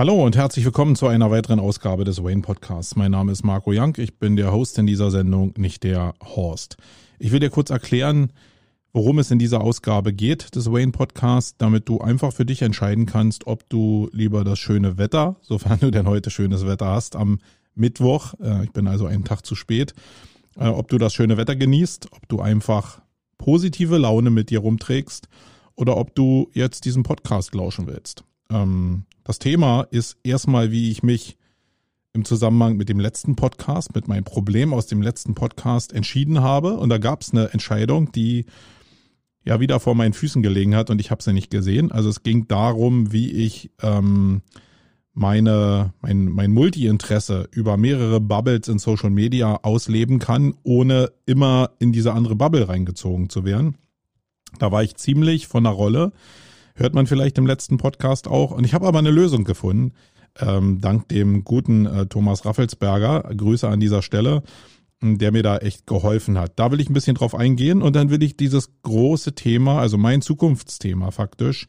Hallo und herzlich willkommen zu einer weiteren Ausgabe des Wayne Podcasts. Mein Name ist Marco Young, ich bin der Host in dieser Sendung, nicht der Horst. Ich will dir kurz erklären, worum es in dieser Ausgabe geht des Wayne Podcasts, damit du einfach für dich entscheiden kannst, ob du lieber das schöne Wetter, sofern du denn heute schönes Wetter hast, am Mittwoch, äh, ich bin also einen Tag zu spät, äh, ob du das schöne Wetter genießt, ob du einfach positive Laune mit dir rumträgst oder ob du jetzt diesen Podcast lauschen willst. Ähm, das Thema ist erstmal, wie ich mich im Zusammenhang mit dem letzten Podcast, mit meinem Problem aus dem letzten Podcast entschieden habe. Und da gab es eine Entscheidung, die ja wieder vor meinen Füßen gelegen hat und ich habe sie nicht gesehen. Also es ging darum, wie ich ähm, meine, mein, mein Multi-Interesse über mehrere Bubbles in Social Media ausleben kann, ohne immer in diese andere Bubble reingezogen zu werden. Da war ich ziemlich von der Rolle. Hört man vielleicht im letzten Podcast auch. Und ich habe aber eine Lösung gefunden. Ähm, dank dem guten äh, Thomas Raffelsberger. Grüße an dieser Stelle, der mir da echt geholfen hat. Da will ich ein bisschen drauf eingehen und dann will ich dieses große Thema, also mein Zukunftsthema faktisch,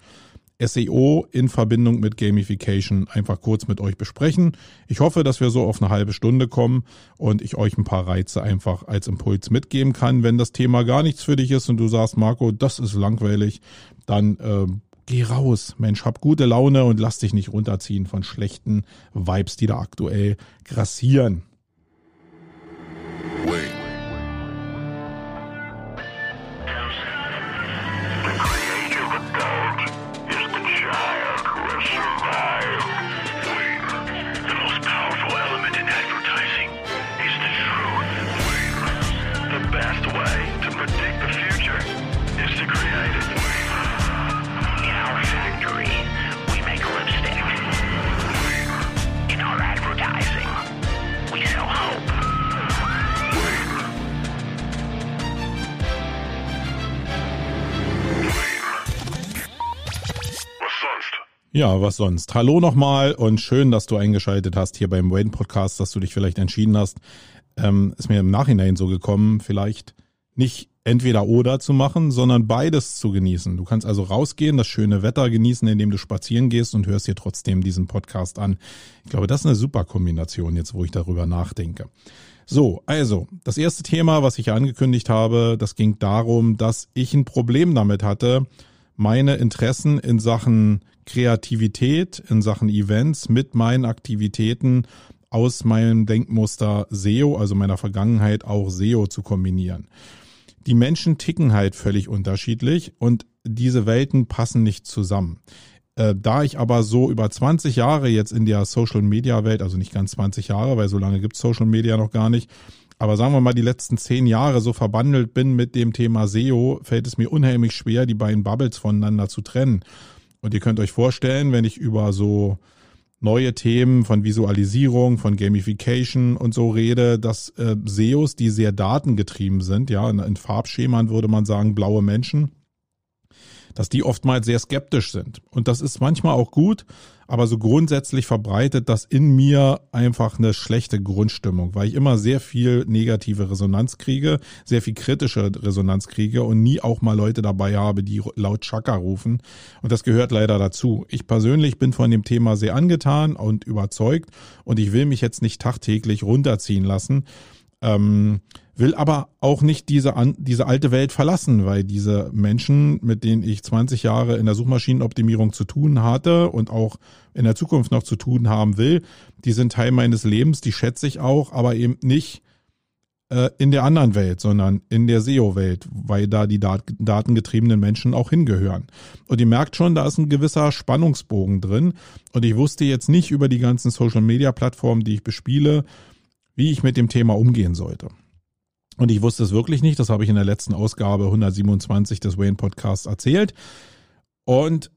SEO in Verbindung mit Gamification einfach kurz mit euch besprechen. Ich hoffe, dass wir so auf eine halbe Stunde kommen und ich euch ein paar Reize einfach als Impuls mitgeben kann. Wenn das Thema gar nichts für dich ist und du sagst, Marco, das ist langweilig, dann äh, geh raus, Mensch, hab gute Laune und lass dich nicht runterziehen von schlechten Vibes, die da aktuell grassieren. Ja, was sonst? Hallo nochmal und schön, dass du eingeschaltet hast hier beim Wayne Podcast, dass du dich vielleicht entschieden hast. Ähm, ist mir im Nachhinein so gekommen, vielleicht nicht entweder oder zu machen, sondern beides zu genießen. Du kannst also rausgehen, das schöne Wetter genießen, indem du spazieren gehst und hörst dir trotzdem diesen Podcast an. Ich glaube, das ist eine super Kombination jetzt, wo ich darüber nachdenke. So, also, das erste Thema, was ich angekündigt habe, das ging darum, dass ich ein Problem damit hatte, meine Interessen in Sachen Kreativität, in Sachen Events mit meinen Aktivitäten aus meinem Denkmuster SEO, also meiner Vergangenheit auch SEO zu kombinieren. Die Menschen ticken halt völlig unterschiedlich und diese Welten passen nicht zusammen. Äh, da ich aber so über 20 Jahre jetzt in der Social Media Welt, also nicht ganz 20 Jahre, weil so lange gibt Social Media noch gar nicht, aber sagen wir mal, die letzten zehn Jahre so verbandelt bin mit dem Thema SEO, fällt es mir unheimlich schwer, die beiden Bubbles voneinander zu trennen. Und ihr könnt euch vorstellen, wenn ich über so neue Themen von Visualisierung, von Gamification und so rede, dass äh, SEOs, die sehr datengetrieben sind, ja, in, in Farbschemen würde man sagen blaue Menschen, dass die oftmals sehr skeptisch sind. Und das ist manchmal auch gut, aber so grundsätzlich verbreitet das in mir einfach eine schlechte Grundstimmung, weil ich immer sehr viel negative Resonanz kriege, sehr viel kritische Resonanz kriege und nie auch mal Leute dabei habe, die laut Chaka rufen. Und das gehört leider dazu. Ich persönlich bin von dem Thema sehr angetan und überzeugt und ich will mich jetzt nicht tagtäglich runterziehen lassen. Ähm, will aber auch nicht diese, diese alte Welt verlassen, weil diese Menschen, mit denen ich 20 Jahre in der Suchmaschinenoptimierung zu tun hatte und auch in der Zukunft noch zu tun haben will, die sind Teil meines Lebens, die schätze ich auch, aber eben nicht äh, in der anderen Welt, sondern in der SEO-Welt, weil da die dat datengetriebenen Menschen auch hingehören. Und ihr merkt schon, da ist ein gewisser Spannungsbogen drin. Und ich wusste jetzt nicht über die ganzen Social-Media-Plattformen, die ich bespiele, wie ich mit dem Thema umgehen sollte. Und ich wusste es wirklich nicht. Das habe ich in der letzten Ausgabe 127 des Wayne Podcasts erzählt. Und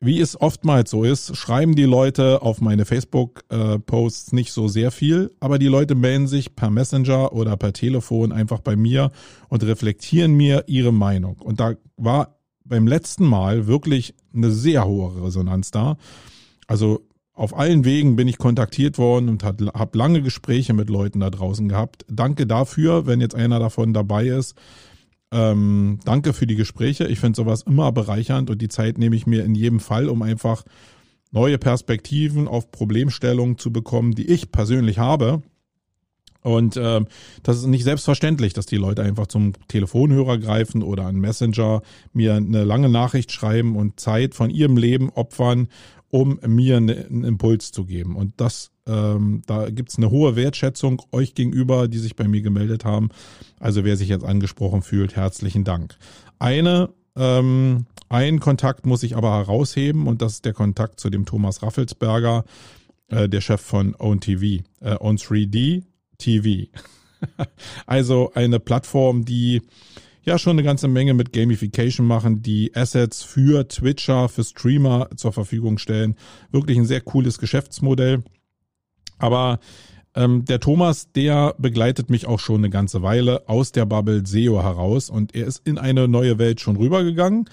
wie es oftmals so ist, schreiben die Leute auf meine Facebook-Posts nicht so sehr viel, aber die Leute melden sich per Messenger oder per Telefon einfach bei mir und reflektieren mir ihre Meinung. Und da war beim letzten Mal wirklich eine sehr hohe Resonanz da. Also auf allen Wegen bin ich kontaktiert worden und habe lange Gespräche mit Leuten da draußen gehabt. Danke dafür, wenn jetzt einer davon dabei ist. Ähm, danke für die Gespräche. Ich finde sowas immer bereichernd und die Zeit nehme ich mir in jedem Fall, um einfach neue Perspektiven auf Problemstellungen zu bekommen, die ich persönlich habe. Und äh, das ist nicht selbstverständlich, dass die Leute einfach zum Telefonhörer greifen oder einen Messenger mir eine lange Nachricht schreiben und Zeit von ihrem Leben opfern, um mir einen Impuls zu geben. Und das, ähm, da gibt's eine hohe Wertschätzung euch gegenüber, die sich bei mir gemeldet haben. Also wer sich jetzt angesprochen fühlt, herzlichen Dank. Eine ähm, ein Kontakt muss ich aber herausheben und das ist der Kontakt zu dem Thomas Raffelsberger, äh, der Chef von OwnTV, äh, On3D TV. also eine Plattform, die ja schon eine ganze Menge mit Gamification machen, die Assets für Twitcher, für Streamer zur Verfügung stellen. Wirklich ein sehr cooles Geschäftsmodell. Aber ähm, der Thomas, der begleitet mich auch schon eine ganze Weile aus der Bubble SEO heraus und er ist in eine neue Welt schon rübergegangen,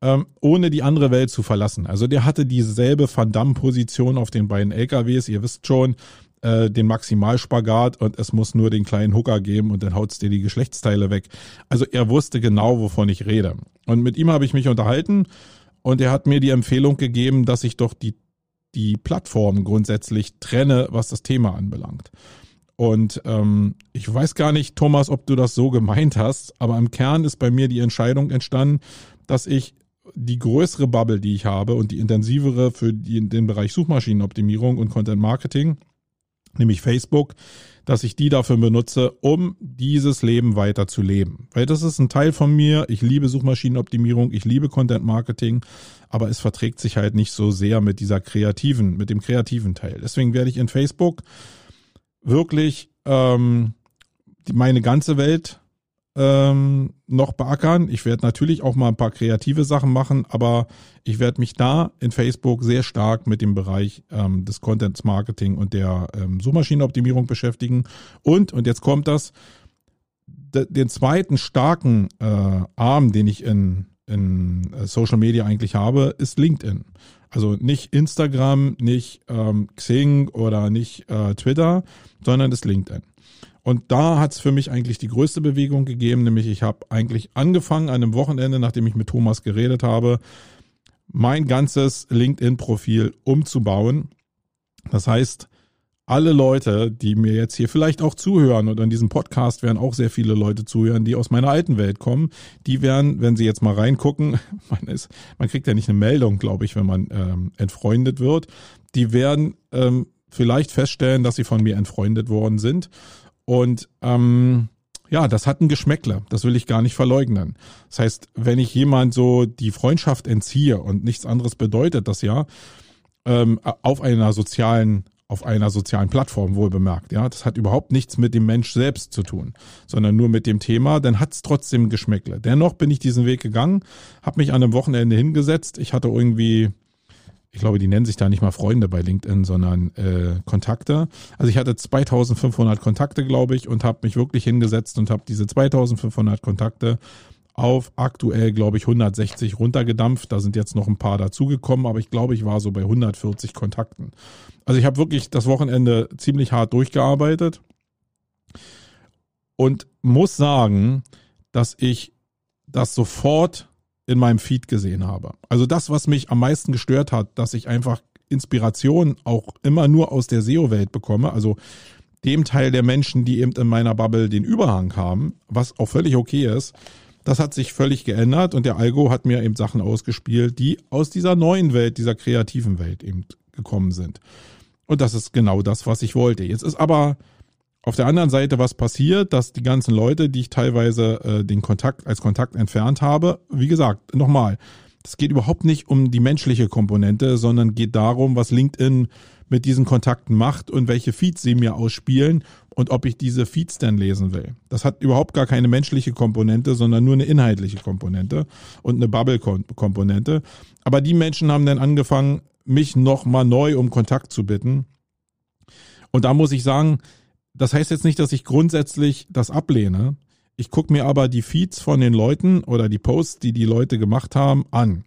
ähm, ohne die andere Welt zu verlassen. Also der hatte dieselbe Van Damme-Position auf den beiden LKWs, ihr wisst schon, äh, den Maximalspagat und es muss nur den kleinen Hooker geben und dann haut's dir die Geschlechtsteile weg. Also er wusste genau, wovon ich rede. Und mit ihm habe ich mich unterhalten und er hat mir die Empfehlung gegeben, dass ich doch die die Plattform grundsätzlich trenne, was das Thema anbelangt. Und ähm, ich weiß gar nicht, Thomas, ob du das so gemeint hast, aber im Kern ist bei mir die Entscheidung entstanden, dass ich die größere Bubble, die ich habe und die intensivere für die, den Bereich Suchmaschinenoptimierung und Content Marketing, nämlich Facebook, dass ich die dafür benutze, um dieses Leben weiter zu leben. Weil das ist ein Teil von mir. Ich liebe Suchmaschinenoptimierung, ich liebe Content Marketing, aber es verträgt sich halt nicht so sehr mit dieser kreativen, mit dem kreativen Teil. Deswegen werde ich in Facebook wirklich ähm, meine ganze Welt ähm, noch beackern. Ich werde natürlich auch mal ein paar kreative Sachen machen, aber ich werde mich da in Facebook sehr stark mit dem Bereich ähm, des Contents Marketing und der ähm, Suchmaschinenoptimierung beschäftigen. Und, und jetzt kommt das, den zweiten starken äh, Arm, den ich in, in äh, Social Media eigentlich habe, ist LinkedIn. Also nicht Instagram, nicht ähm, Xing oder nicht äh, Twitter, sondern das LinkedIn. Und da hat es für mich eigentlich die größte Bewegung gegeben, nämlich ich habe eigentlich angefangen an einem Wochenende, nachdem ich mit Thomas geredet habe, mein ganzes LinkedIn-Profil umzubauen. Das heißt, alle Leute, die mir jetzt hier vielleicht auch zuhören und an diesem Podcast werden auch sehr viele Leute zuhören, die aus meiner alten Welt kommen, die werden, wenn sie jetzt mal reingucken, man ist, man kriegt ja nicht eine Meldung, glaube ich, wenn man ähm, entfreundet wird, die werden ähm, vielleicht feststellen, dass sie von mir entfreundet worden sind und ähm, ja, das hat ein Geschmäckle, das will ich gar nicht verleugnen. Das heißt, wenn ich jemand so die Freundschaft entziehe und nichts anderes bedeutet das ja, ähm, auf einer sozialen auf einer sozialen Plattform wohl bemerkt. Ja, das hat überhaupt nichts mit dem Mensch selbst zu tun, sondern nur mit dem Thema. Dann hat's trotzdem Geschmäckle. Dennoch bin ich diesen Weg gegangen, habe mich an einem Wochenende hingesetzt. Ich hatte irgendwie ich glaube, die nennen sich da nicht mal Freunde bei LinkedIn, sondern äh, Kontakte. Also ich hatte 2500 Kontakte, glaube ich, und habe mich wirklich hingesetzt und habe diese 2500 Kontakte auf aktuell, glaube ich, 160 runtergedampft. Da sind jetzt noch ein paar dazugekommen, aber ich glaube, ich war so bei 140 Kontakten. Also ich habe wirklich das Wochenende ziemlich hart durchgearbeitet und muss sagen, dass ich das sofort in meinem Feed gesehen habe. Also das, was mich am meisten gestört hat, dass ich einfach Inspiration auch immer nur aus der SEO-Welt bekomme, also dem Teil der Menschen, die eben in meiner Bubble den Überhang haben, was auch völlig okay ist, das hat sich völlig geändert und der Algo hat mir eben Sachen ausgespielt, die aus dieser neuen Welt, dieser kreativen Welt eben gekommen sind. Und das ist genau das, was ich wollte. Jetzt ist aber auf der anderen Seite was passiert, dass die ganzen Leute, die ich teilweise äh, den Kontakt als Kontakt entfernt habe, wie gesagt, nochmal, es geht überhaupt nicht um die menschliche Komponente, sondern geht darum, was LinkedIn mit diesen Kontakten macht und welche Feeds sie mir ausspielen und ob ich diese Feeds denn lesen will. Das hat überhaupt gar keine menschliche Komponente, sondern nur eine inhaltliche Komponente und eine Bubble-Komponente. Aber die Menschen haben dann angefangen, mich nochmal neu um Kontakt zu bitten. Und da muss ich sagen, das heißt jetzt nicht, dass ich grundsätzlich das ablehne. Ich gucke mir aber die Feeds von den Leuten oder die Posts, die die Leute gemacht haben, an.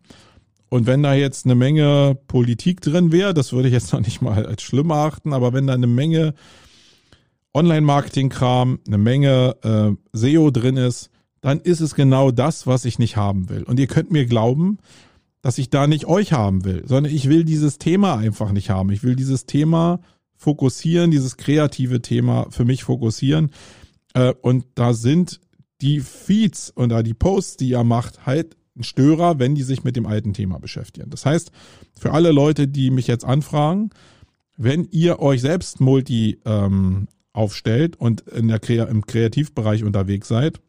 Und wenn da jetzt eine Menge Politik drin wäre, das würde ich jetzt noch nicht mal als schlimm achten, aber wenn da eine Menge Online-Marketing-Kram, eine Menge äh, SEO drin ist, dann ist es genau das, was ich nicht haben will. Und ihr könnt mir glauben, dass ich da nicht euch haben will, sondern ich will dieses Thema einfach nicht haben. Ich will dieses Thema fokussieren, dieses kreative Thema für mich fokussieren. Äh, und da sind die Feeds oder die Posts, die ihr macht, halt ein Störer, wenn die sich mit dem alten Thema beschäftigen. Das heißt, für alle Leute, die mich jetzt anfragen, wenn ihr euch selbst Multi ähm, aufstellt und in der im Kreativbereich unterwegs seid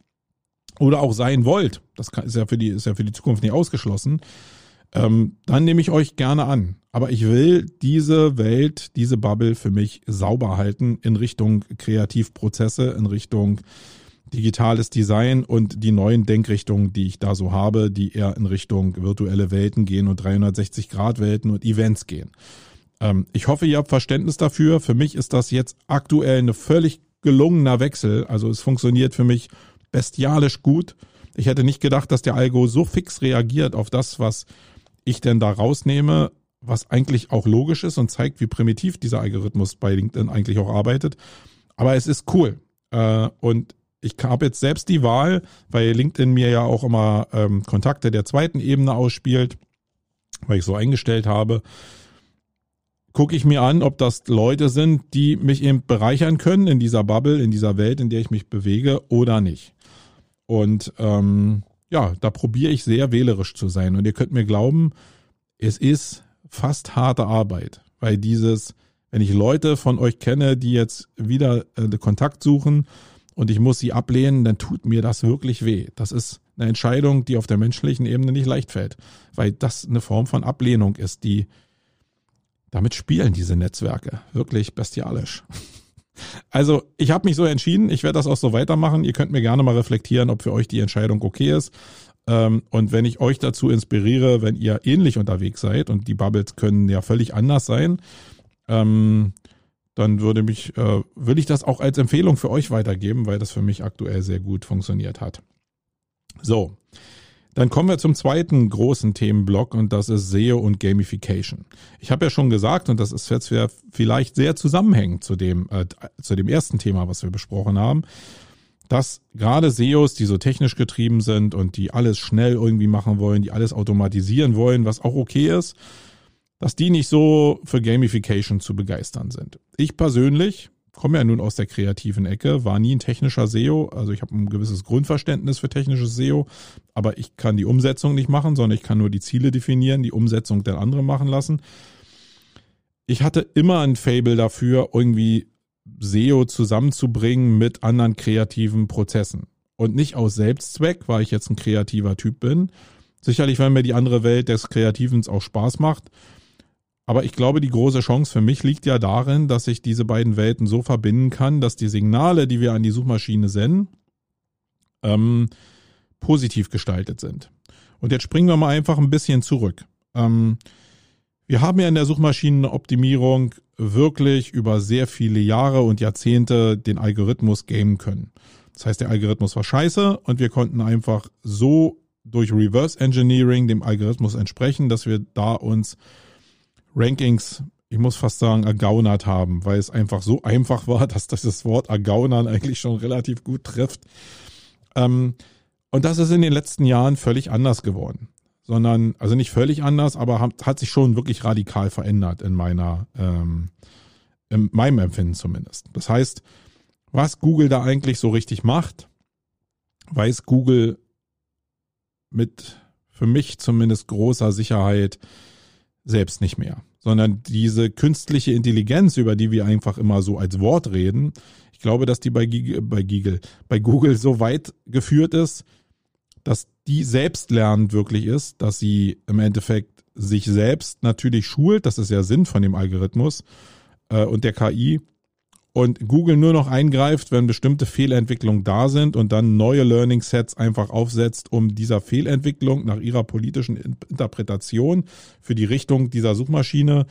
oder auch sein wollt, das ist ja für die ist ja für die Zukunft nicht ausgeschlossen, ähm, dann nehme ich euch gerne an. Aber ich will diese Welt, diese Bubble für mich sauber halten in Richtung Kreativprozesse, in Richtung digitales Design und die neuen Denkrichtungen, die ich da so habe, die eher in Richtung virtuelle Welten gehen und 360-Grad-Welten und Events gehen. Ähm, ich hoffe, ihr habt Verständnis dafür. Für mich ist das jetzt aktuell ein völlig gelungener Wechsel. Also es funktioniert für mich bestialisch gut. Ich hätte nicht gedacht, dass der Algo so fix reagiert auf das, was ich denn da rausnehme, was eigentlich auch logisch ist und zeigt, wie primitiv dieser Algorithmus bei LinkedIn eigentlich auch arbeitet. Aber es ist cool. Äh, und ich habe jetzt selbst die Wahl, weil LinkedIn mir ja auch immer ähm, Kontakte der zweiten Ebene ausspielt, weil ich so eingestellt habe. Gucke ich mir an, ob das Leute sind, die mich eben bereichern können in dieser Bubble, in dieser Welt, in der ich mich bewege oder nicht. Und ähm, ja, da probiere ich sehr wählerisch zu sein. Und ihr könnt mir glauben, es ist fast harte Arbeit, weil dieses, wenn ich Leute von euch kenne, die jetzt wieder äh, Kontakt suchen und ich muss sie ablehnen, dann tut mir das wirklich weh. Das ist eine Entscheidung, die auf der menschlichen Ebene nicht leicht fällt, weil das eine Form von Ablehnung ist, die damit spielen diese Netzwerke wirklich bestialisch. Also ich habe mich so entschieden, ich werde das auch so weitermachen. Ihr könnt mir gerne mal reflektieren, ob für euch die Entscheidung okay ist. Ähm, und wenn ich euch dazu inspiriere, wenn ihr ähnlich unterwegs seid und die Bubbles können ja völlig anders sein, ähm, dann würde mich, äh, will ich das auch als Empfehlung für euch weitergeben, weil das für mich aktuell sehr gut funktioniert hat. So, dann kommen wir zum zweiten großen Themenblock und das ist SEO und Gamification. Ich habe ja schon gesagt, und das ist jetzt vielleicht sehr zusammenhängend zu dem, äh, zu dem ersten Thema, was wir besprochen haben, dass gerade SEOs, die so technisch getrieben sind und die alles schnell irgendwie machen wollen, die alles automatisieren wollen, was auch okay ist, dass die nicht so für Gamification zu begeistern sind. Ich persönlich komme ja nun aus der kreativen Ecke, war nie ein technischer SEO, also ich habe ein gewisses Grundverständnis für technisches SEO, aber ich kann die Umsetzung nicht machen, sondern ich kann nur die Ziele definieren, die Umsetzung der anderen machen lassen. Ich hatte immer ein Fable dafür, irgendwie SEO zusammenzubringen mit anderen kreativen Prozessen. Und nicht aus Selbstzweck, weil ich jetzt ein kreativer Typ bin. Sicherlich, weil mir die andere Welt des Kreativens auch Spaß macht. Aber ich glaube, die große Chance für mich liegt ja darin, dass ich diese beiden Welten so verbinden kann, dass die Signale, die wir an die Suchmaschine senden, ähm, positiv gestaltet sind. Und jetzt springen wir mal einfach ein bisschen zurück. Ähm, wir haben ja in der Suchmaschinenoptimierung wirklich über sehr viele Jahre und Jahrzehnte den Algorithmus gamen können. Das heißt, der Algorithmus war scheiße und wir konnten einfach so durch Reverse Engineering dem Algorithmus entsprechen, dass wir da uns Rankings, ich muss fast sagen, ergaunert haben, weil es einfach so einfach war, dass das Wort ergaunern eigentlich schon relativ gut trifft. Ähm, und das ist in den letzten Jahren völlig anders geworden. Sondern, also nicht völlig anders, aber hat, sich schon wirklich radikal verändert in meiner, ähm, in meinem Empfinden zumindest. Das heißt, was Google da eigentlich so richtig macht, weiß Google mit für mich zumindest großer Sicherheit selbst nicht mehr, sondern diese künstliche Intelligenz, über die wir einfach immer so als Wort reden, ich glaube, dass die bei, bei, Google, bei Google so weit geführt ist, dass die selbstlernend wirklich ist, dass sie im Endeffekt sich selbst natürlich schult, das ist ja Sinn von dem Algorithmus äh, und der KI, und Google nur noch eingreift, wenn bestimmte Fehlentwicklungen da sind und dann neue Learning Sets einfach aufsetzt, um dieser Fehlentwicklung nach ihrer politischen Interpretation für die Richtung dieser Suchmaschine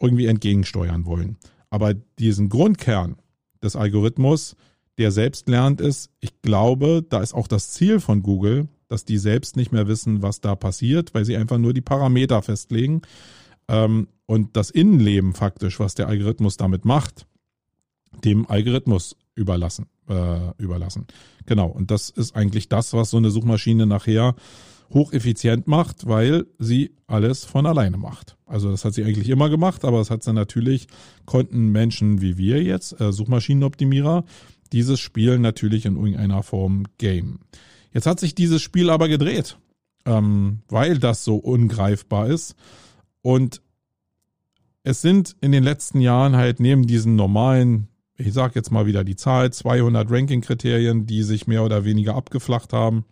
irgendwie entgegensteuern wollen. Aber diesen Grundkern des Algorithmus, der selbst lernt ist, ich glaube, da ist auch das Ziel von Google, dass die selbst nicht mehr wissen, was da passiert, weil sie einfach nur die Parameter festlegen ähm, und das Innenleben faktisch, was der Algorithmus damit macht, dem Algorithmus überlassen. Äh, überlassen. Genau. Und das ist eigentlich das, was so eine Suchmaschine nachher hocheffizient macht, weil sie alles von alleine macht. Also das hat sie eigentlich immer gemacht, aber das hat sie natürlich, konnten Menschen wie wir jetzt, äh, Suchmaschinenoptimierer, dieses Spiel natürlich in irgendeiner Form game. Jetzt hat sich dieses Spiel aber gedreht, ähm, weil das so ungreifbar ist. Und es sind in den letzten Jahren halt neben diesen normalen, ich sag jetzt mal wieder die Zahl, 200 Ranking-Kriterien, die sich mehr oder weniger abgeflacht haben,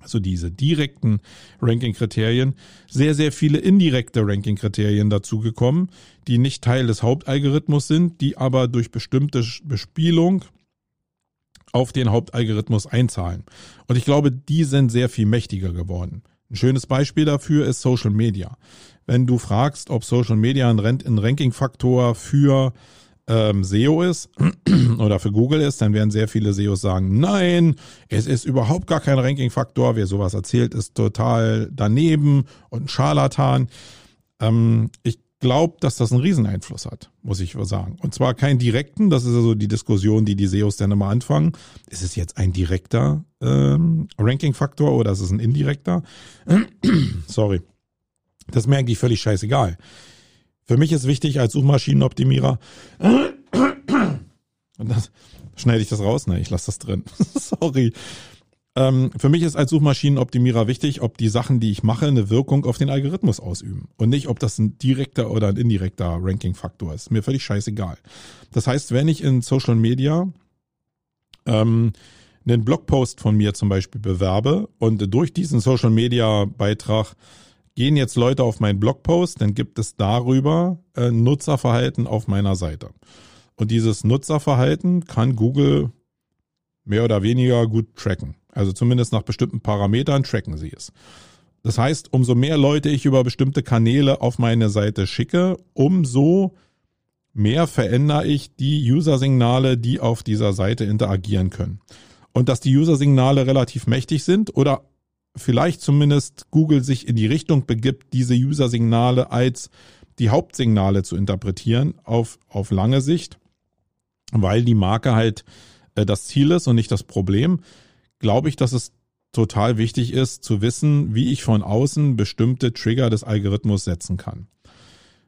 also diese direkten Ranking-Kriterien, sehr, sehr viele indirekte Ranking-Kriterien dazugekommen, die nicht Teil des Hauptalgorithmus sind, die aber durch bestimmte Bespielung auf den Hauptalgorithmus einzahlen. Und ich glaube, die sind sehr viel mächtiger geworden. Ein schönes Beispiel dafür ist Social Media. Wenn du fragst, ob Social Media ein Ranking-Faktor für ähm, SEO ist oder für Google ist, dann werden sehr viele SEOs sagen, nein, es ist überhaupt gar kein Ranking-Faktor. Wer sowas erzählt, ist total daneben und ein Scharlatan. Ähm, ich glaube, dass das einen Rieseneinfluss hat, muss ich sagen. Und zwar keinen direkten, das ist also die Diskussion, die die SEOs dann immer anfangen. Ist es jetzt ein direkter ähm, Ranking-Faktor oder ist es ein indirekter? Sorry. Das ist mir eigentlich völlig scheißegal. Für mich ist wichtig als Suchmaschinenoptimierer, und das schneide ich das raus, ne, ich lasse das drin. Sorry. Ähm, für mich ist als Suchmaschinenoptimierer wichtig, ob die Sachen, die ich mache, eine Wirkung auf den Algorithmus ausüben und nicht, ob das ein direkter oder ein indirekter Ranking-Faktor ist. Mir völlig scheißegal. Das heißt, wenn ich in Social Media ähm, einen Blogpost von mir zum Beispiel bewerbe und durch diesen Social Media Beitrag gehen jetzt Leute auf meinen Blogpost, dann gibt es darüber äh, Nutzerverhalten auf meiner Seite. Und dieses Nutzerverhalten kann Google mehr oder weniger gut tracken. Also zumindest nach bestimmten Parametern tracken sie es. Das heißt, umso mehr Leute ich über bestimmte Kanäle auf meine Seite schicke, umso mehr verändere ich die User-Signale, die auf dieser Seite interagieren können. Und dass die User-Signale relativ mächtig sind oder vielleicht zumindest Google sich in die Richtung begibt, diese User-Signale als die Hauptsignale zu interpretieren auf, auf lange Sicht, weil die Marke halt äh, das Ziel ist und nicht das Problem, glaube ich, dass es total wichtig ist zu wissen, wie ich von außen bestimmte Trigger des Algorithmus setzen kann.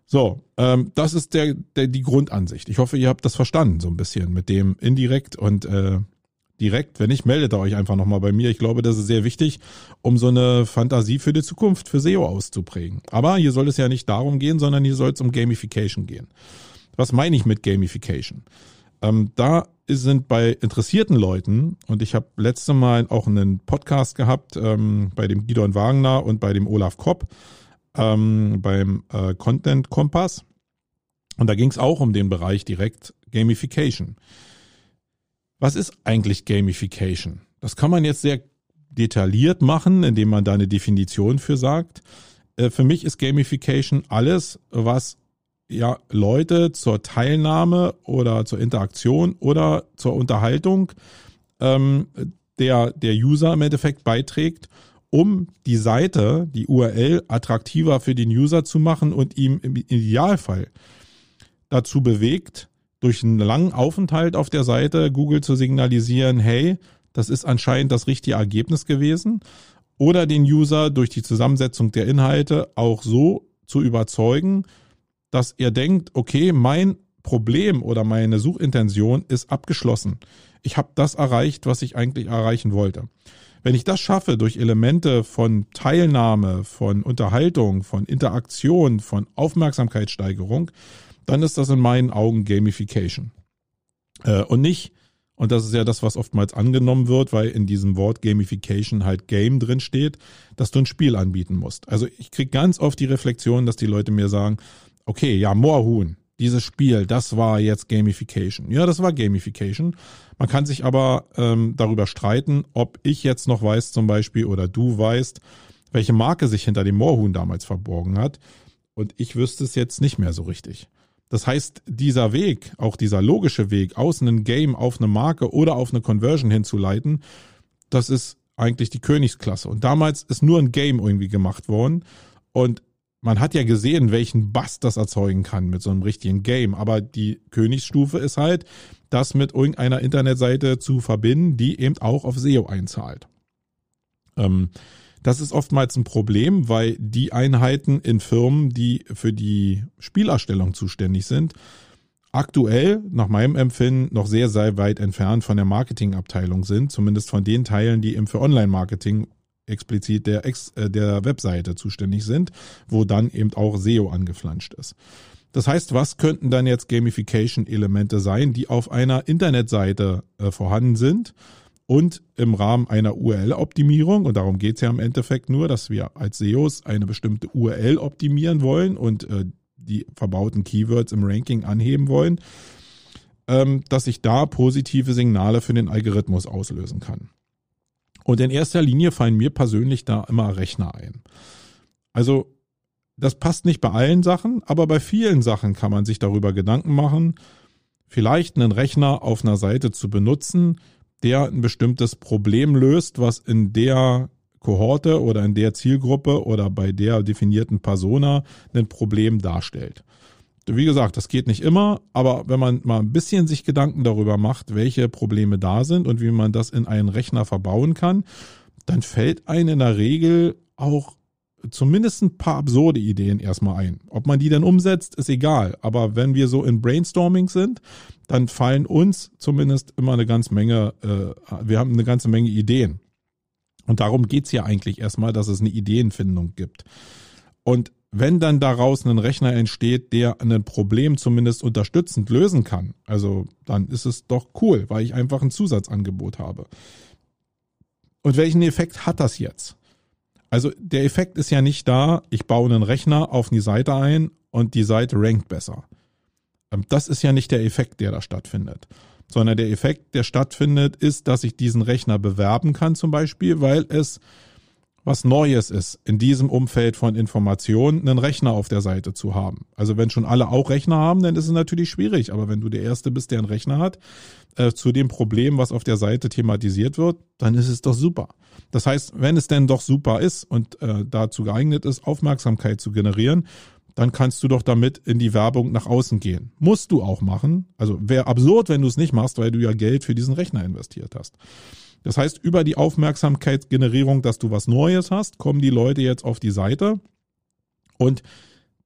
So, ähm, das ist der, der die Grundansicht. Ich hoffe, ihr habt das verstanden so ein bisschen mit dem indirekt und äh, direkt. Wenn nicht, meldet euch einfach nochmal bei mir. Ich glaube, das ist sehr wichtig, um so eine Fantasie für die Zukunft, für SEO auszuprägen. Aber hier soll es ja nicht darum gehen, sondern hier soll es um Gamification gehen. Was meine ich mit Gamification? Ähm, da sind bei interessierten Leuten, und ich habe letzte Mal auch einen Podcast gehabt ähm, bei dem Gidon Wagner und bei dem Olaf Kopp ähm, beim äh, Content Kompass. Und da ging es auch um den Bereich direkt Gamification. Was ist eigentlich Gamification? Das kann man jetzt sehr detailliert machen, indem man da eine Definition für sagt. Äh, für mich ist Gamification alles, was ja Leute zur Teilnahme oder zur Interaktion oder zur Unterhaltung ähm, der, der User im Endeffekt beiträgt, um die Seite, die URL attraktiver für den User zu machen und ihm im Idealfall dazu bewegt, durch einen langen Aufenthalt auf der Seite Google zu signalisieren, hey, das ist anscheinend das richtige Ergebnis gewesen. Oder den User durch die Zusammensetzung der Inhalte auch so zu überzeugen, dass er denkt, okay, mein Problem oder meine Suchintention ist abgeschlossen. Ich habe das erreicht, was ich eigentlich erreichen wollte. Wenn ich das schaffe durch Elemente von Teilnahme, von Unterhaltung, von Interaktion, von Aufmerksamkeitssteigerung, dann ist das in meinen Augen Gamification. Äh, und nicht, und das ist ja das, was oftmals angenommen wird, weil in diesem Wort Gamification halt Game drin steht, dass du ein Spiel anbieten musst. Also ich kriege ganz oft die Reflexion, dass die Leute mir sagen, okay, ja, Moorhuhn, dieses Spiel, das war jetzt Gamification. Ja, das war Gamification. Man kann sich aber ähm, darüber streiten, ob ich jetzt noch weiß zum Beispiel oder du weißt, welche Marke sich hinter dem Moorhuhn damals verborgen hat. Und ich wüsste es jetzt nicht mehr so richtig. Das heißt, dieser Weg, auch dieser logische Weg, aus einem Game auf eine Marke oder auf eine Conversion hinzuleiten, das ist eigentlich die Königsklasse. Und damals ist nur ein Game irgendwie gemacht worden. Und man hat ja gesehen, welchen Bass das erzeugen kann mit so einem richtigen Game. Aber die Königsstufe ist halt, das mit irgendeiner Internetseite zu verbinden, die eben auch auf SEO einzahlt. Ähm, Das ist oftmals ein Problem, weil die Einheiten in Firmen, die für die Spielerstellung zuständig sind, aktuell nach meinem Empfinden noch sehr, sehr weit entfernt von der Marketingabteilung sind, zumindest von den Teilen, die eben für Online-Marketing explizit der, Ex, äh, der Webseite zuständig sind, wo dann eben auch SEO angeflanscht ist. Das heißt, was könnten dann jetzt Gamification-Elemente sein, die auf einer Internetseite äh, vorhanden sind und im Rahmen einer URL-Optimierung, und darum geht es ja im Endeffekt nur, dass wir als SEOs eine bestimmte URL optimieren wollen und äh, die verbauten Keywords im Ranking anheben wollen, ähm, dass ich da positive Signale für den Algorithmus auslösen kann. Und in erster Linie fallen mir persönlich da immer Rechner ein. Also das passt nicht bei allen Sachen, aber bei vielen Sachen kann man sich darüber Gedanken machen, vielleicht einen Rechner auf einer Seite zu benutzen, der ein bestimmtes Problem löst, was in der Kohorte oder in der Zielgruppe oder bei der definierten Persona ein Problem darstellt. Wie gesagt, das geht nicht immer, aber wenn man mal ein bisschen sich Gedanken darüber macht, welche Probleme da sind und wie man das in einen Rechner verbauen kann, dann fällt einem in der Regel auch zumindest ein paar absurde Ideen erstmal ein. Ob man die dann umsetzt, ist egal. Aber wenn wir so in Brainstorming sind, dann fallen uns zumindest immer eine ganze Menge, äh, wir haben eine ganze Menge Ideen. Und darum geht's ja eigentlich erstmal, dass es eine Ideenfindung gibt. Und wenn dann daraus ein Rechner entsteht, der ein Problem zumindest unterstützend lösen kann, also dann ist es doch cool, weil ich einfach ein Zusatzangebot habe. Und welchen Effekt hat das jetzt? Also der Effekt ist ja nicht da, ich baue einen Rechner auf die Seite ein und die Seite rankt besser. Ähm, das ist ja nicht der Effekt, der da stattfindet sondern der Effekt, der stattfindet, ist, dass ich diesen Rechner bewerben kann zum Beispiel, weil es was Neues ist, in diesem Umfeld von Informationen einen Rechner auf der Seite zu haben. Also wenn schon alle auch Rechner haben, dann ist es natürlich schwierig. Aber wenn du der Erste bist, der einen Rechner hat, äh, zu dem Problem, was auf der Seite thematisiert wird, dann ist es doch super. Das heißt, wenn es denn doch super ist und äh, dazu geeignet ist, Aufmerksamkeit zu generieren, dann kannst du doch damit in die Werbung nach außen gehen. Musst du auch machen. Also wäre absurd, wenn du es nicht machst, weil du ja Geld für diesen Rechner investiert hast. Das heißt, über die Aufmerksamkeitsgenerierung, dass du was Neues hast, kommen die Leute jetzt auf die Seite. Und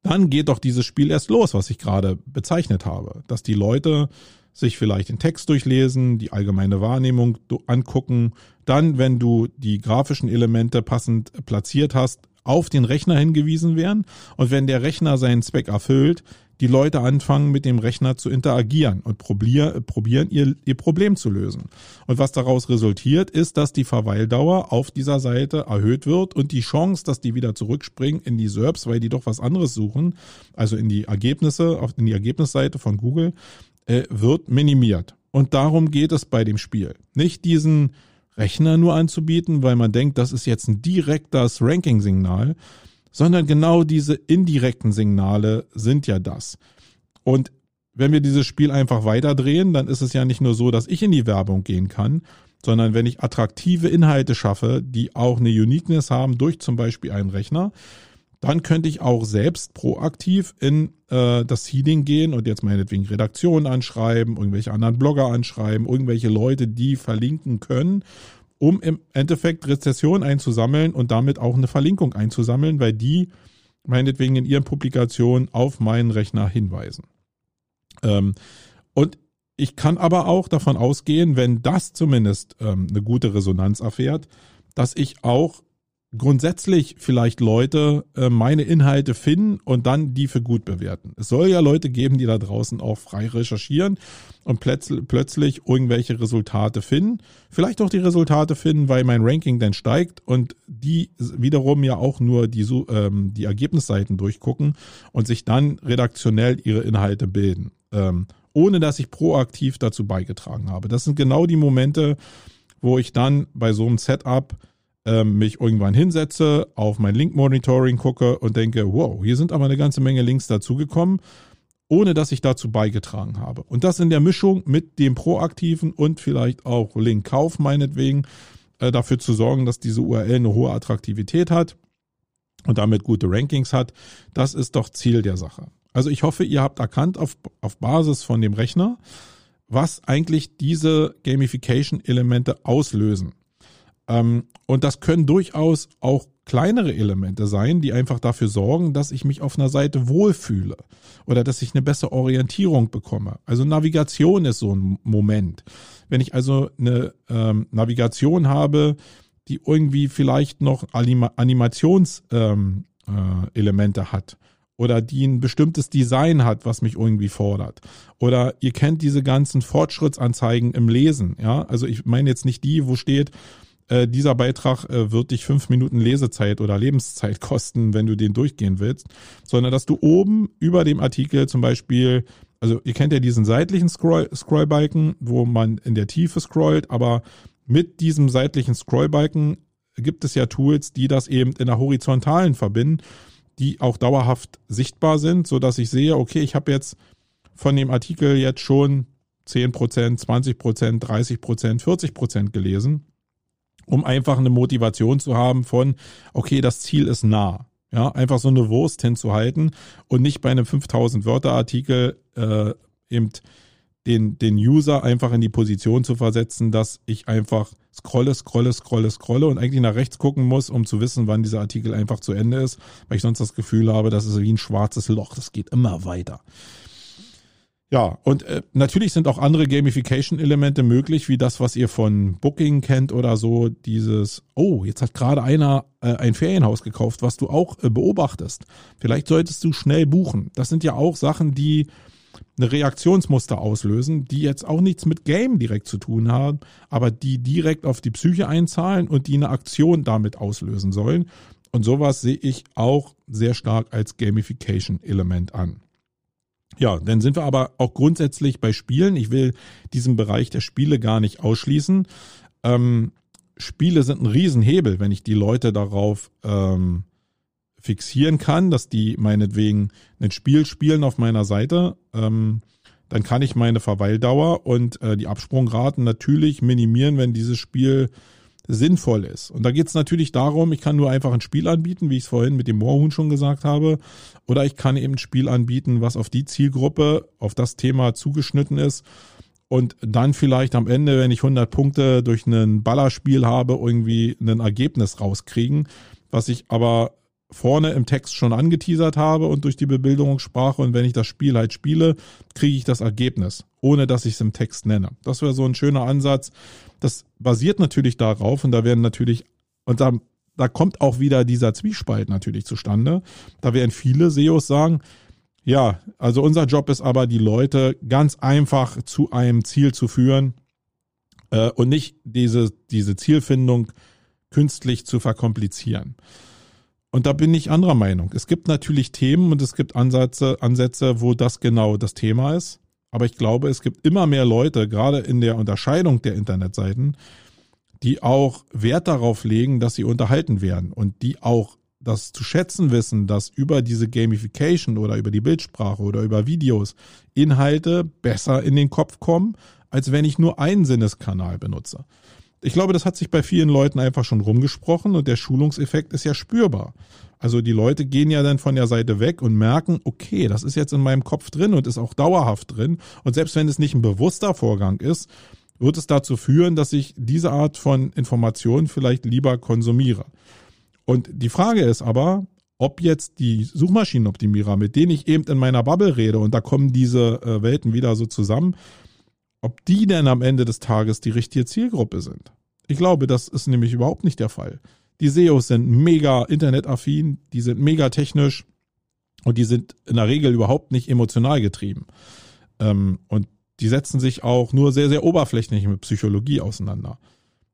dann geht doch dieses Spiel erst los, was ich gerade bezeichnet habe. Dass die Leute sich vielleicht den Text durchlesen, die allgemeine Wahrnehmung angucken, dann, wenn du die grafischen Elemente passend platziert hast, auf den Rechner hingewiesen werden. Und wenn der Rechner seinen Zweck erfüllt, die Leute anfangen, mit dem Rechner zu interagieren und probier, probieren, ihr, ihr Problem zu lösen. Und was daraus resultiert, ist, dass die Verweildauer auf dieser Seite erhöht wird und die Chance, dass die wieder zurückspringen in die SERPs, weil die doch was anderes suchen, also in die Ergebnisse, in die Ergebnisseite von Google, äh, wird minimiert. Und darum geht es bei dem Spiel. Nicht diesen Rechner nur anzubieten, weil man denkt, das ist jetzt ein direktes Ranking-Signal, sondern genau diese indirekten Signale sind ja das. Und wenn wir dieses Spiel einfach weiterdrehen, dann ist es ja nicht nur so, dass ich in die Werbung gehen kann, sondern wenn ich attraktive Inhalte schaffe, die auch eine Uniqueness haben durch zum Beispiel einen Rechner, dann könnte ich auch selbst proaktiv in äh, das Seeding gehen und jetzt meinetwegen Redaktionen anschreiben, irgendwelche anderen Blogger anschreiben, irgendwelche Leute, die verlinken können, um im Endeffekt Rezession einzusammeln und damit auch eine Verlinkung einzusammeln, weil die meinetwegen in ihren Publikationen auf meinen Rechner hinweisen. Ähm, und ich kann aber auch davon ausgehen, wenn das zumindest ähm, eine gute Resonanz erfährt, dass ich auch grundsätzlich vielleicht Leute äh, meine Inhalte finden und dann die für gut bewerten. Es soll ja Leute geben, die da draußen auch frei recherchieren und plötz plötzlich irgendwelche Resultate finden. Vielleicht auch die Resultate finden, weil mein Ranking dann steigt und die wiederum ja auch nur die, ähm, die Ergebnisseiten durchgucken und sich dann redaktionell ihre Inhalte bilden. Ähm, ohne dass ich proaktiv dazu beigetragen habe. Das sind genau die Momente, wo ich dann bei so einem Setup ähm, mich irgendwann hinsetze, auf mein Link-Monitoring gucke und denke, wow, hier sind aber eine ganze Menge Links dazugekommen, ohne dass ich dazu beigetragen habe. Und das in der Mischung mit dem proaktiven und vielleicht auch Link-Kauf meinetwegen, äh, dafür zu sorgen, dass diese URL eine hohe Attraktivität hat und damit gute Rankings hat, das ist doch Ziel der Sache. Also ich hoffe, ihr habt erkannt auf, auf Basis von dem Rechner, was eigentlich diese Gamification-Elemente auslösen. Ähm, und das können durchaus auch kleinere Elemente sein, die einfach dafür sorgen, dass ich mich auf einer Seite wohlfühle oder dass ich eine bessere Orientierung bekomme. Also Navigation ist so ein Moment. Wenn ich also eine ähm, Navigation habe, die irgendwie vielleicht noch Animationselemente ähm, äh, hat oder die ein bestimmtes Design hat, was mich irgendwie fordert. Oder ihr kennt diese ganzen Fortschrittsanzeigen im Lesen, ja. Also ich meine jetzt nicht die, wo steht, äh, dieser Beitrag äh, wird dich fünf Minuten Lesezeit oder Lebenszeit kosten, wenn du den durchgehen willst, sondern dass du oben über dem Artikel zum Beispiel, also ihr kennt ja diesen seitlichen Scroll, Scrollbalken, wo man in der Tiefe scrollt, aber mit diesem seitlichen Scrollbalken gibt es ja Tools, die das eben in der horizontalen verbinden die auch dauerhaft sichtbar sind, so dass ich sehe, okay, ich habe jetzt von dem Artikel jetzt schon 10%, 20%, 30%, 40% gelesen, um einfach eine Motivation zu haben von, okay, das Ziel ist nah. Ja, einfach so eine Wurst hinzuhalten und nicht bei einem 5000 Wörter Artikel äh, eben den, den User einfach in die Position zu versetzen, dass ich einfach scrolle, scrolle, scrolle, scrolle und eigentlich nach rechts gucken muss, um zu wissen, wann dieser Artikel einfach zu Ende ist, weil ich sonst das Gefühl habe, das ist wie ein schwarzes Loch, das geht immer weiter. Ja, und äh, natürlich sind auch andere Gamification-Elemente möglich, wie das, was ihr von Booking kennt oder so, dieses, oh, jetzt hat gerade einer äh, ein Ferienhaus gekauft, was du auch äh, beobachtest. Vielleicht solltest du schnell buchen. Das sind ja auch Sachen, die eine Reaktionsmuster auslösen, die jetzt auch nichts mit Game direkt zu tun haben, aber die direkt auf die Psyche einzahlen und die eine Aktion damit auslösen sollen. Und sowas sehe ich auch sehr stark als Gamification-Element an. Ja, dann sind wir aber auch grundsätzlich bei Spielen. Ich will diesen Bereich der Spiele gar nicht ausschließen. Ähm, Spiele sind ein Riesenhebel, wenn ich die Leute darauf ähm, fixieren kann, dass die meinetwegen ein Spiel spielen auf meiner Seite, ähm, dann kann ich meine Verweildauer und äh, die Absprungraten natürlich minimieren, wenn dieses Spiel sinnvoll ist. Und da geht es natürlich darum, ich kann nur einfach ein Spiel anbieten, wie ich es vorhin mit dem Moorhuhn schon gesagt habe, oder ich kann eben ein Spiel anbieten, was auf die Zielgruppe, auf das Thema zugeschnitten ist und dann vielleicht am Ende, wenn ich 100 Punkte durch ein Ballerspiel habe, irgendwie ein Ergebnis rauskriegen, was ich aber vorne im Text schon angeteasert habe und durch die Bebilderungssprache und wenn ich das Spiel halt spiele, kriege ich das Ergebnis, ohne dass ich es im Text nenne. Das wäre so ein schöner Ansatz. Das basiert natürlich darauf und da werden natürlich, und da, da kommt auch wieder dieser Zwiespalt natürlich zustande. Da werden viele SEOs sagen, ja, also unser Job ist aber, die Leute ganz einfach zu einem Ziel zu führen äh, und nicht diese, diese Zielfindung künstlich zu verkomplizieren. Und da bin ich anderer Meinung. Es gibt natürlich Themen und es gibt Ansätze, Ansätze, wo das genau das Thema ist. Aber ich glaube, es gibt immer mehr Leute, gerade in der Unterscheidung der Internetseiten, die auch Wert darauf legen, dass sie unterhalten werden und die auch das zu schätzen wissen, dass über diese Gamification oder über die Bildsprache oder über Videos Inhalte besser in den Kopf kommen, als wenn ich nur einen Sinneskanal benutze ich glaube, das hat sich bei vielen Leuten einfach schon rumgesprochen und der Schulungseffekt ist ja spürbar. Also die Leute gehen ja dann von der Seite weg und merken, okay, das ist jetzt in meinem Kopf drin und ist auch dauerhaft drin. Und selbst wenn es nicht ein bewusster Vorgang ist, wird es dazu führen, dass ich diese Art von Information vielleicht lieber konsumiere. Und die Frage ist aber, ob jetzt die Suchmaschinenoptimierer, mit denen ich eben in meiner Bubble rede, und da kommen diese äh, Welten wieder so zusammen, ob die denn am Ende des Tages die richtige Zielgruppe sind. Ich glaube, das ist nämlich überhaupt nicht der Fall. Die SEOs sind mega internetaffin, die sind mega technisch und die sind in der Regel überhaupt nicht emotional getrieben. Ähm, und die setzen sich auch nur sehr, sehr oberflächlich mit Psychologie auseinander.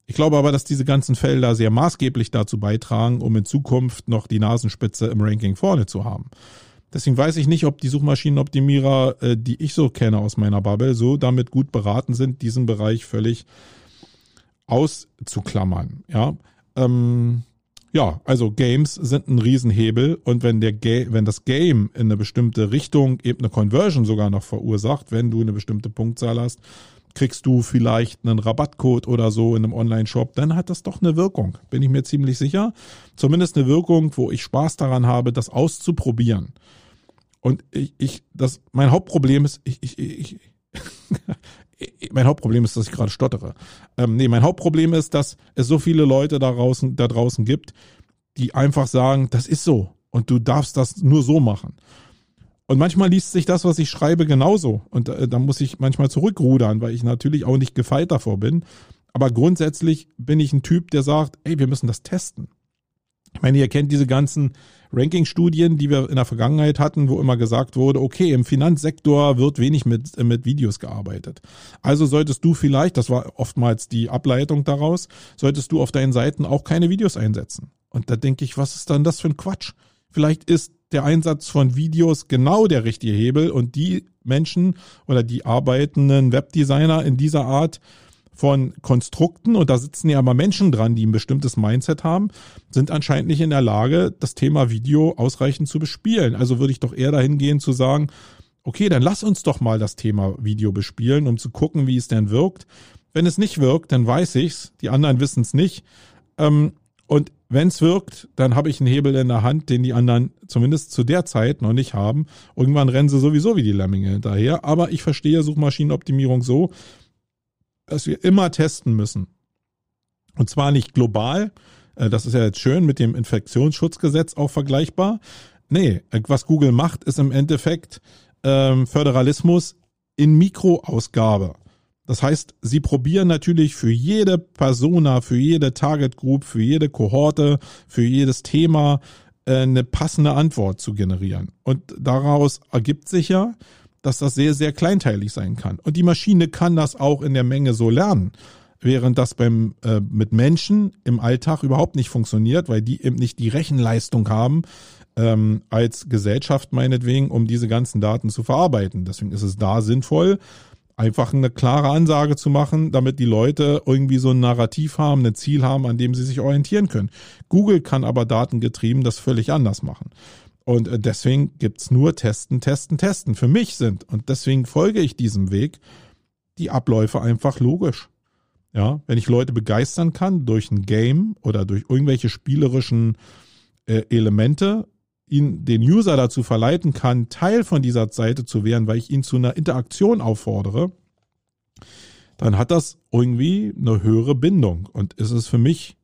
Ich glaube aber, dass diese ganzen Felder sehr maßgeblich dazu beitragen, um in Zukunft noch die Nasenspitze im Ranking vorne zu haben. Deswegen weiß ich nicht, ob die Suchmaschinenoptimierer, äh, die ich so kenne aus meiner Bubble, so damit gut beraten sind, diesen Bereich völlig auszuklammern. Ja, ähm, ja, also Games sind ein Riesenhebel und wenn der Ga wenn das Game in eine bestimmte Richtung eben eine Conversion sogar noch verursacht, wenn du eine bestimmte Punktzahl hast, kriegst du vielleicht einen Rabattcode oder so in einem Online-Shop, dann hat das doch eine Wirkung, bin ich mir ziemlich sicher. Zumindest eine Wirkung, wo ich Spaß daran habe, das auszuprobieren. Und ich, ich das, mein Hauptproblem ist, ich, ich, ich, mein Hauptproblem ist, dass ich gerade stottere. Ähm, nee, mein Hauptproblem ist, dass es so viele Leute da draußen, da draußen gibt, die einfach sagen, das ist so und du darfst das nur so machen. Und manchmal liest sich das, was ich schreibe, genauso. Und äh, da muss ich manchmal zurückrudern, weil ich natürlich auch nicht gefeit davor bin. Aber grundsätzlich bin ich ein Typ, der sagt, ey, wir müssen das testen. Ich meine, ihr kennt diese ganzen Ranking-Studien, die wir in der Vergangenheit hatten, wo immer gesagt wurde, okay, im Finanzsektor wird wenig mit, mit Videos gearbeitet. Also solltest du vielleicht, das war oftmals die Ableitung daraus, solltest du auf deinen Seiten auch keine Videos einsetzen. Und da denke ich, was ist dann das für ein Quatsch? Vielleicht ist der Einsatz von Videos genau der richtige Hebel und die Menschen oder die arbeitenden Webdesigner in dieser Art von Konstrukten, und da sitzen ja immer Menschen dran, die ein bestimmtes Mindset haben, sind anscheinend nicht in der Lage, das Thema Video ausreichend zu bespielen. Also würde ich doch eher dahin gehen zu sagen, okay, dann lass uns doch mal das Thema Video bespielen, um zu gucken, wie es denn wirkt. Wenn es nicht wirkt, dann weiß ich's, die anderen wissen es nicht. Ähm, und wenn es wirkt, dann habe ich einen Hebel in der Hand, den die anderen zumindest zu der Zeit noch nicht haben. Irgendwann rennen sie sowieso wie die Lemminge hinterher. Aber ich verstehe Suchmaschinenoptimierung so, dass wir immer testen müssen. Und zwar nicht global. Äh, das ist ja jetzt schön mit dem Infektionsschutzgesetz auch vergleichbar. Nee, was Google macht, ist im Endeffekt ähm, Föderalismus in Mikroausgabe. Das heißt, sie probieren natürlich für jede Persona, für jede Target Group, für jede Kohorte, für jedes Thema äh, eine passende Antwort zu generieren. Und daraus ergibt sich ja, dass das sehr, sehr kleinteilig sein kann. Und die Maschine kann das auch in der Menge so lernen, während das beim äh, mit Menschen im Alltag überhaupt nicht funktioniert, weil die eben nicht die Rechenleistung haben ähm, als Gesellschaft meinetwegen, um diese ganzen Daten zu verarbeiten. Deswegen ist es da sinnvoll, einfach eine klare Ansage zu machen, damit die Leute irgendwie so ein Narrativ haben, ein Ziel haben, an dem sie sich orientieren können. Google kann aber datengetrieben das völlig anders machen. Und äh, deswegen gibt's nur Testen, Testen, Testen. Für mich sind, und deswegen folge ich diesem Weg, die Abläufe einfach logisch. Ja, wenn ich Leute begeistern kann durch ein Game oder durch irgendwelche spielerischen äh, Elemente, ihn, den User dazu verleiten kann, Teil von dieser Seite zu werden, weil ich ihn zu einer Interaktion auffordere, dann hat das irgendwie eine höhere Bindung. Und ist es für mich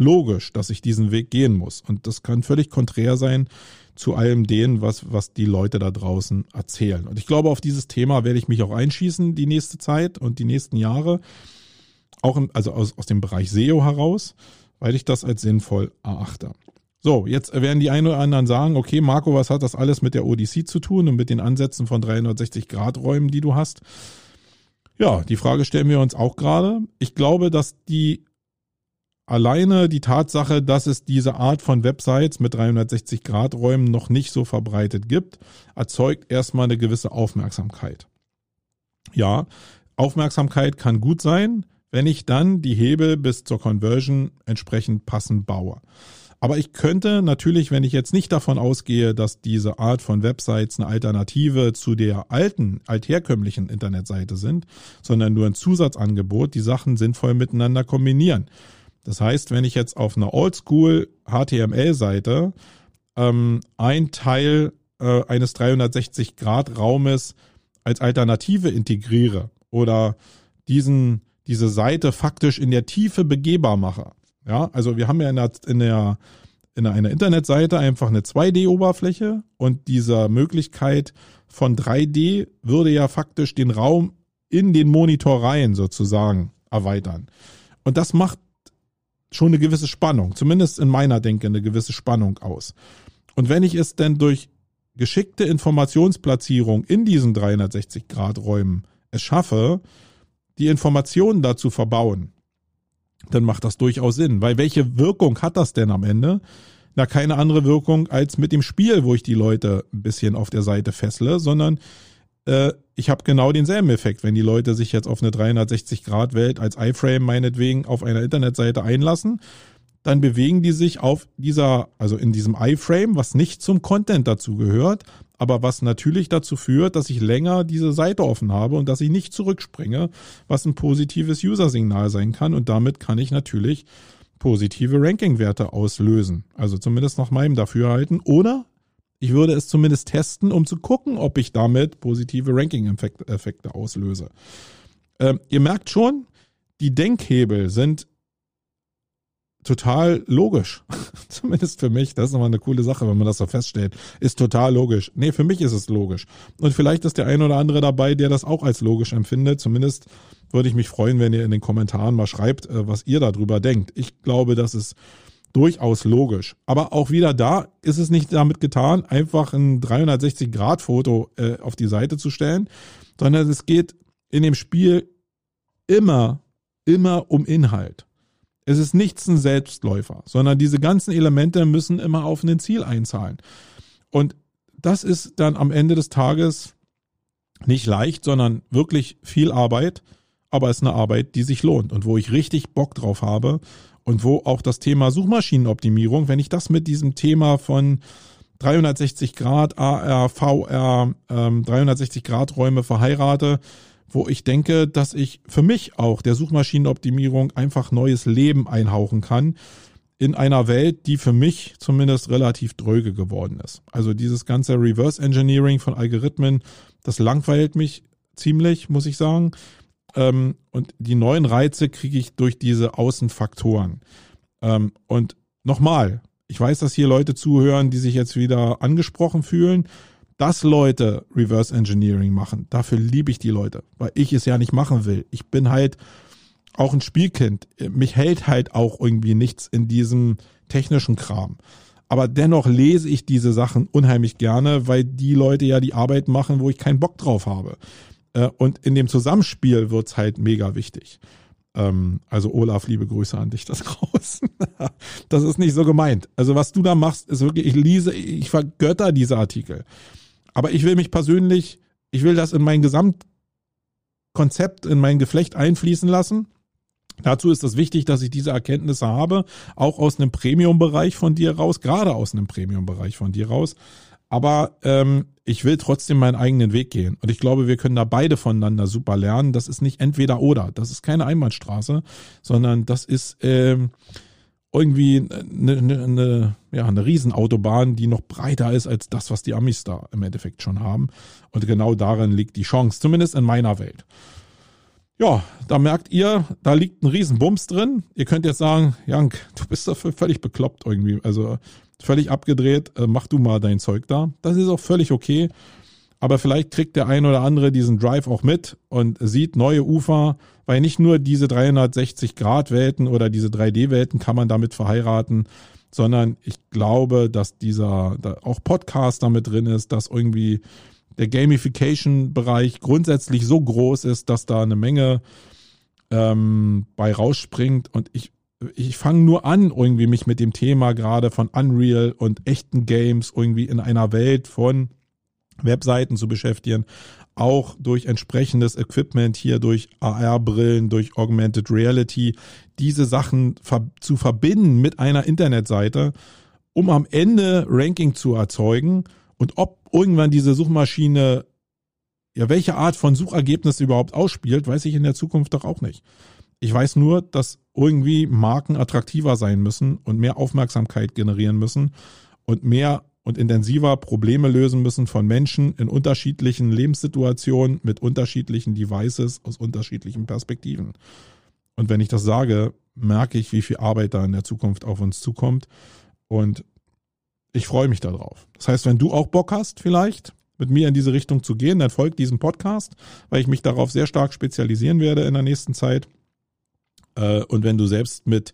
logisch, dass ich diesen Weg gehen muss. Und das kann völlig konträr sein zu allem dem, was, was die Leute da draußen erzählen. Und ich glaube, auf dieses Thema werde ich mich auch einschießen die nächste Zeit und die nächsten Jahre. Auch im, also aus, aus dem Bereich SEO heraus, weil ich das als sinnvoll erachte. So, jetzt werden die einen oder anderen sagen, okay, Marco, was hat das alles mit der Odyssey zu tun und mit den Ansätzen von 360 Grad Räumen, die du hast? Ja, die Frage stellen wir uns auch gerade. Ich glaube, dass die alleine die Tatsache, dass es diese Art von Websites mit 360-Grad-Räumen noch nicht so verbreitet gibt, erzeugt erstmal eine gewisse Aufmerksamkeit. Ja, Aufmerksamkeit kann gut sein, wenn ich dann die Hebel bis zur Conversion entsprechend passend baue. Aber ich könnte natürlich, wenn ich jetzt nicht davon ausgehe, dass diese Art von Websites eine Alternative zu der alten, altherkömmlichen Internetseite sind, sondern nur ein Zusatzangebot, die Sachen sinnvoll miteinander kombinieren. Das heißt, wenn ich jetzt auf einer Oldschool HTML-Seite ähm, ein Teil äh, eines 360-Grad-Raumes als Alternative integriere oder diesen, diese Seite faktisch in der Tiefe begehbar mache. Ja, also wir haben ja in der, in der in einer Internetseite einfach eine 2D-Oberfläche und dieser Möglichkeit von 3D würde ja faktisch den Raum in den Monitor rein sozusagen erweitern. Und das macht schon eine gewisse Spannung, zumindest in meiner Denke eine gewisse Spannung aus. Und wenn ich es denn durch geschickte Informationsplatzierung in diesen 360-Grad-Räumen es schaffe, die Informationen dazu verbauen, dann macht das durchaus Sinn. Weil welche Wirkung hat das denn am Ende? Na, keine andere Wirkung als mit dem Spiel, wo ich die Leute ein bisschen auf der Seite fessle, sondern äh, ich habe genau denselben Effekt. Wenn die Leute sich jetzt auf eine 360-Grad-Welt als iFrame meinetwegen auf einer Internetseite einlassen, dann bewegen die sich auf dieser, also in diesem iFrame, was nicht zum Content dazu gehört, aber was natürlich dazu führt, dass ich länger diese Seite offen habe und dass ich nicht zurückspringe, was ein positives User-Signal sein kann. Und damit kann ich natürlich positive Ranking-Werte auslösen. Also zumindest nach meinem Dafürhalten. Oder Ich würde es zumindest testen, um zu gucken, ob ich damit positive Ranking-Effekte auslöse. Ähm, ihr merkt schon, die Denkhebel sind total logisch. Zumindest für mich. Das ist nochmal eine coole Sache, wenn man das so feststellt. Ist total logisch. Nee, für mich ist es logisch. Und vielleicht ist der ein oder andere dabei, der das auch als logisch empfindet. Zumindest würde ich mich freuen, wenn ihr in den Kommentaren mal schreibt, äh, was ihr darüber denkt. Ich glaube, das ist durchaus logisch. Aber auch wieder da ist es nicht damit getan, einfach ein 360-Grad-Foto äh, auf die Seite zu stellen, sondern es geht in dem Spiel immer, immer um Inhalt. Es ist nichts ein Selbstläufer, sondern diese ganzen Elemente müssen immer auf ein Ziel einzahlen. Und das ist dann am Ende des Tages nicht leicht, sondern wirklich viel Arbeit, aber es ist eine Arbeit, die sich lohnt und wo ich richtig Bock drauf habe und wo auch das Thema Suchmaschinenoptimierung, wenn ich das mit diesem Thema von 360 Grad AR, VR, ähm, 360 Grad Räume verheirate, wo ich denke, dass ich für mich auch der Suchmaschinenoptimierung einfach neues Leben einhauchen kann in einer Welt, die für mich zumindest relativ dröge geworden ist. Also dieses ganze Reverse Engineering von Algorithmen, das langweilt mich ziemlich, muss ich sagen. Ähm, und die neuen Reize kriege ich durch diese Außenfaktoren. Ähm, und nochmal, ich weiß, dass hier Leute zuhören, die sich jetzt wieder angesprochen fühlen dass Leute Reverse Engineering machen, dafür liebe ich die Leute, weil ich es ja nicht machen will. Ich bin halt auch ein Spielkind. Mich hält halt auch irgendwie nichts in diesem technischen Kram. Aber dennoch lese ich diese Sachen unheimlich gerne, weil die Leute ja die Arbeit machen, wo ich keinen Bock drauf habe. Äh, und in dem Zusammenspiel wird's halt mega wichtig. Ähm, also Olaf, liebe Grüße an dich das raus. Das ist nicht so gemeint. Also was du da machst, ist wirklich, ich lese, ich vergötter diese Artikel. Aber ich will mich persönlich, ich will das in mein Gesamtkonzept, in mein Geflecht einfließen lassen. Dazu ist es wichtig, dass ich diese Erkenntnisse habe, auch aus einem Premium-Bereich von dir raus, gerade aus einem Premium-Bereich von dir raus. Aber ähm, ich will trotzdem meinen eigenen Weg gehen. Und ich glaube, wir können da beide voneinander super lernen. Das ist nicht entweder oder. Das ist keine Einbahnstraße, sondern das ist ähm, irgendwie eine, eine, eine, ja, eine Riesenautobahn, die noch breiter ist als das, was die Amis da im Endeffekt schon haben. Und genau darin liegt die Chance, zumindest in meiner Welt. Ja, da merkt ihr, da liegt ein Riesenbums drin. Ihr könnt jetzt sagen, Jank, du bist dafür völlig bekloppt irgendwie. Also völlig abgedreht, äh, mach du mal dein Zeug da. Das ist auch völlig okay. Aber vielleicht kriegt der ein oder andere diesen Drive auch mit und sieht neue Ufer, weil nicht nur diese 360-Grad-Welten oder diese 3D-Welten kann man damit verheiraten, sondern ich glaube, dass dieser da auch Podcast damit drin ist, dass irgendwie der Gamification-Bereich grundsätzlich so groß ist, dass da eine Menge ähm, bei rausspringt und ich ich fange nur an, irgendwie mich mit dem Thema gerade von Unreal und echten Games irgendwie in einer Welt von Webseiten zu beschäftigen, auch durch entsprechendes Equipment hier, durch AR-Brillen, durch Augmented Reality, diese Sachen zu verbinden mit einer Internetseite, um am Ende Ranking zu erzeugen und ob irgendwann diese Suchmaschine ja welche Art von Suchergebnis überhaupt ausspielt, weiß ich in der Zukunft doch auch nicht. Ich weiß nur, dass irgendwie Marken attraktiver sein müssen und mehr Aufmerksamkeit generieren müssen und mehr und intensiver Probleme lösen müssen von Menschen in unterschiedlichen Lebenssituationen mit unterschiedlichen Devices aus unterschiedlichen Perspektiven. Und wenn ich das sage, merke ich, wie viel Arbeit da in der Zukunft auf uns zukommt. Und ich freue mich darauf. Das heißt, wenn du auch Bock hast, vielleicht mit mir in diese Richtung zu gehen, dann folgt diesem Podcast, weil ich mich darauf sehr stark spezialisieren werde in der nächsten Zeit. Äh, und wenn du selbst mit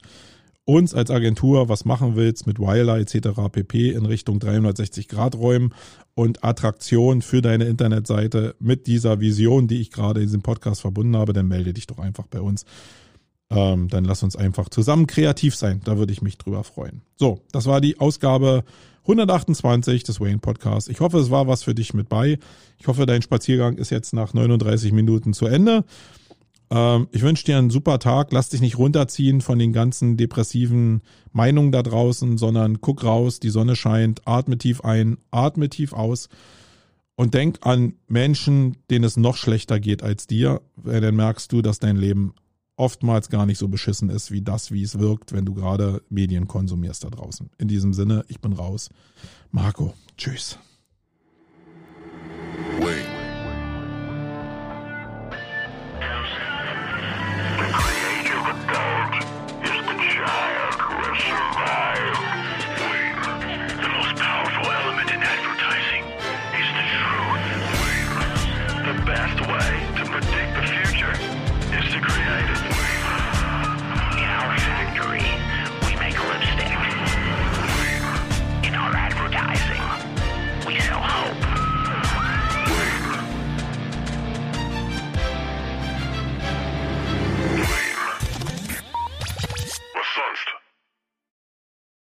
uns als Agentur was machen willst mit Wiler etc. pp. in Richtung 360 Grad Räumen und Attraktion für deine Internetseite mit dieser Vision, die ich gerade in diesem Podcast verbunden habe, dann melde dich doch einfach bei uns. Ähm, dann lass uns einfach zusammen kreativ sein. Da würde ich mich drüber freuen. So, das war die Ausgabe 128 des Wayne Podcasts. Ich hoffe, es war was für dich mit bei. Ich hoffe, dein Spaziergang ist jetzt nach 39 Minuten zu Ende. Ähm, ich wünsche dir einen super Tag. Lass dich nicht runterziehen von den ganzen depressiven Meinungen da draußen, sondern guck raus, die Sonne scheint, atme tief ein, atme tief aus und denk an Menschen, denen es noch schlechter geht als dir. Dann merkst du, dass dein Leben oftmals gar nicht so beschissen ist wie das, wie es wirkt, wenn du gerade Medien konsumierst da draußen. In diesem Sinne, ich bin raus. Marco, tschüss.